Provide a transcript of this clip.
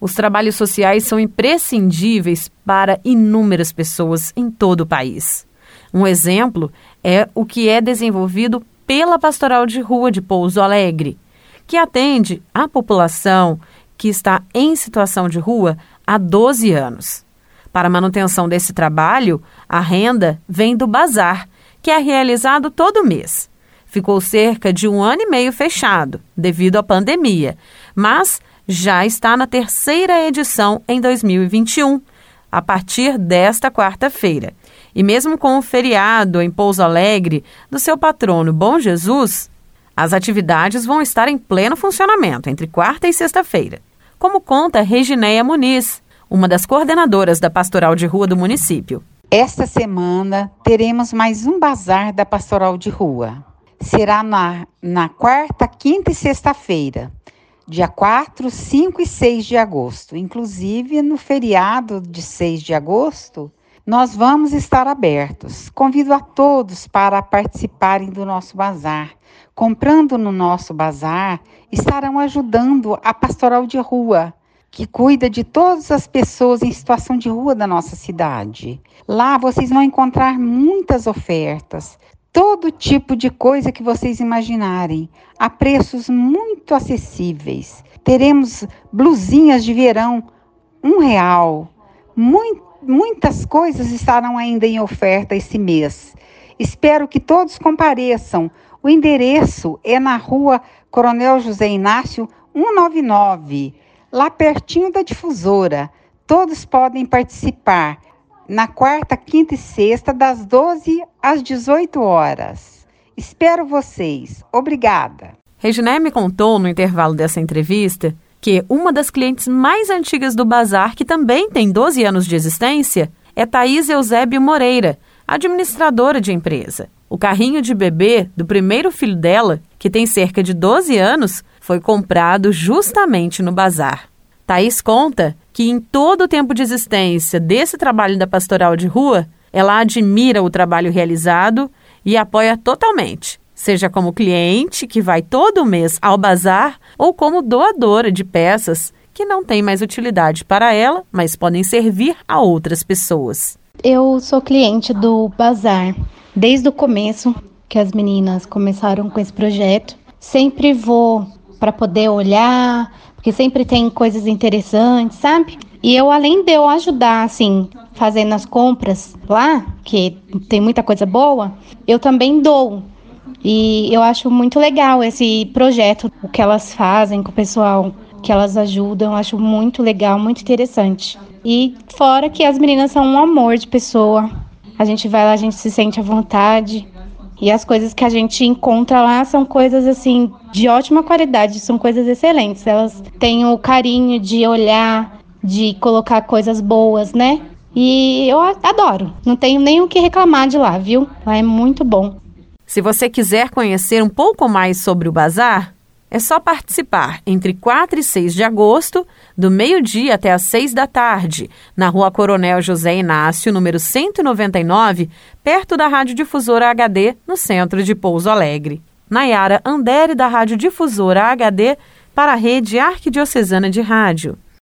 Os trabalhos sociais são imprescindíveis para inúmeras pessoas em todo o país. Um exemplo é o que é desenvolvido pela Pastoral de Rua de Pouso Alegre, que atende a população que está em situação de rua há 12 anos. Para a manutenção desse trabalho, a renda vem do bazar, que é realizado todo mês. Ficou cerca de um ano e meio fechado, devido à pandemia, mas já está na terceira edição em 2021, a partir desta quarta-feira. E mesmo com o feriado em Pouso Alegre do seu patrono Bom Jesus, as atividades vão estar em pleno funcionamento entre quarta e sexta-feira. Como conta Regineia Muniz, uma das coordenadoras da Pastoral de Rua do município. Esta semana teremos mais um bazar da Pastoral de Rua. Será na, na quarta, quinta e sexta-feira dia 4, 5 e 6 de agosto. Inclusive, no feriado de 6 de agosto, nós vamos estar abertos. Convido a todos para participarem do nosso bazar. Comprando no nosso bazar, estarão ajudando a pastoral de rua, que cuida de todas as pessoas em situação de rua da nossa cidade. Lá vocês vão encontrar muitas ofertas, todo tipo de coisa que vocês imaginarem, a preços muito acessíveis. Teremos blusinhas de verão, um real. muitas coisas estarão ainda em oferta esse mês. Espero que todos compareçam. O endereço é na rua Coronel José Inácio 199, lá pertinho da difusora. Todos podem participar na quarta, quinta e sexta, das 12 às 18 horas. Espero vocês. Obrigada. Reginé me contou no intervalo dessa entrevista que uma das clientes mais antigas do bazar, que também tem 12 anos de existência, é Thaís Eusébio Moreira, administradora de empresa. O carrinho de bebê do primeiro filho dela, que tem cerca de 12 anos, foi comprado justamente no bazar. Thaís conta que em todo o tempo de existência desse trabalho da pastoral de rua, ela admira o trabalho realizado e apoia totalmente, seja como cliente que vai todo mês ao bazar ou como doadora de peças que não têm mais utilidade para ela, mas podem servir a outras pessoas. Eu sou cliente do bazar desde o começo que as meninas começaram com esse projeto. Sempre vou para poder olhar, porque sempre tem coisas interessantes, sabe? E eu, além de eu ajudar, assim, fazendo as compras lá, que tem muita coisa boa, eu também dou. E eu acho muito legal esse projeto, o que elas fazem com o pessoal, que elas ajudam, eu acho muito legal, muito interessante. E fora que as meninas são um amor de pessoa. A gente vai lá, a gente se sente à vontade. E as coisas que a gente encontra lá são coisas assim de ótima qualidade, são coisas excelentes. Elas têm o carinho de olhar, de colocar coisas boas, né? E eu adoro. Não tenho nem o que reclamar de lá, viu? Lá é muito bom. Se você quiser conhecer um pouco mais sobre o bazar, é só participar entre 4 e 6 de agosto, do meio-dia até às 6 da tarde, na Rua Coronel José Inácio, número 199, perto da Rádio Difusora HD, no centro de Pouso Alegre. Nayara Andere, da Rádio Difusora HD, para a Rede Arquidiocesana de Rádio.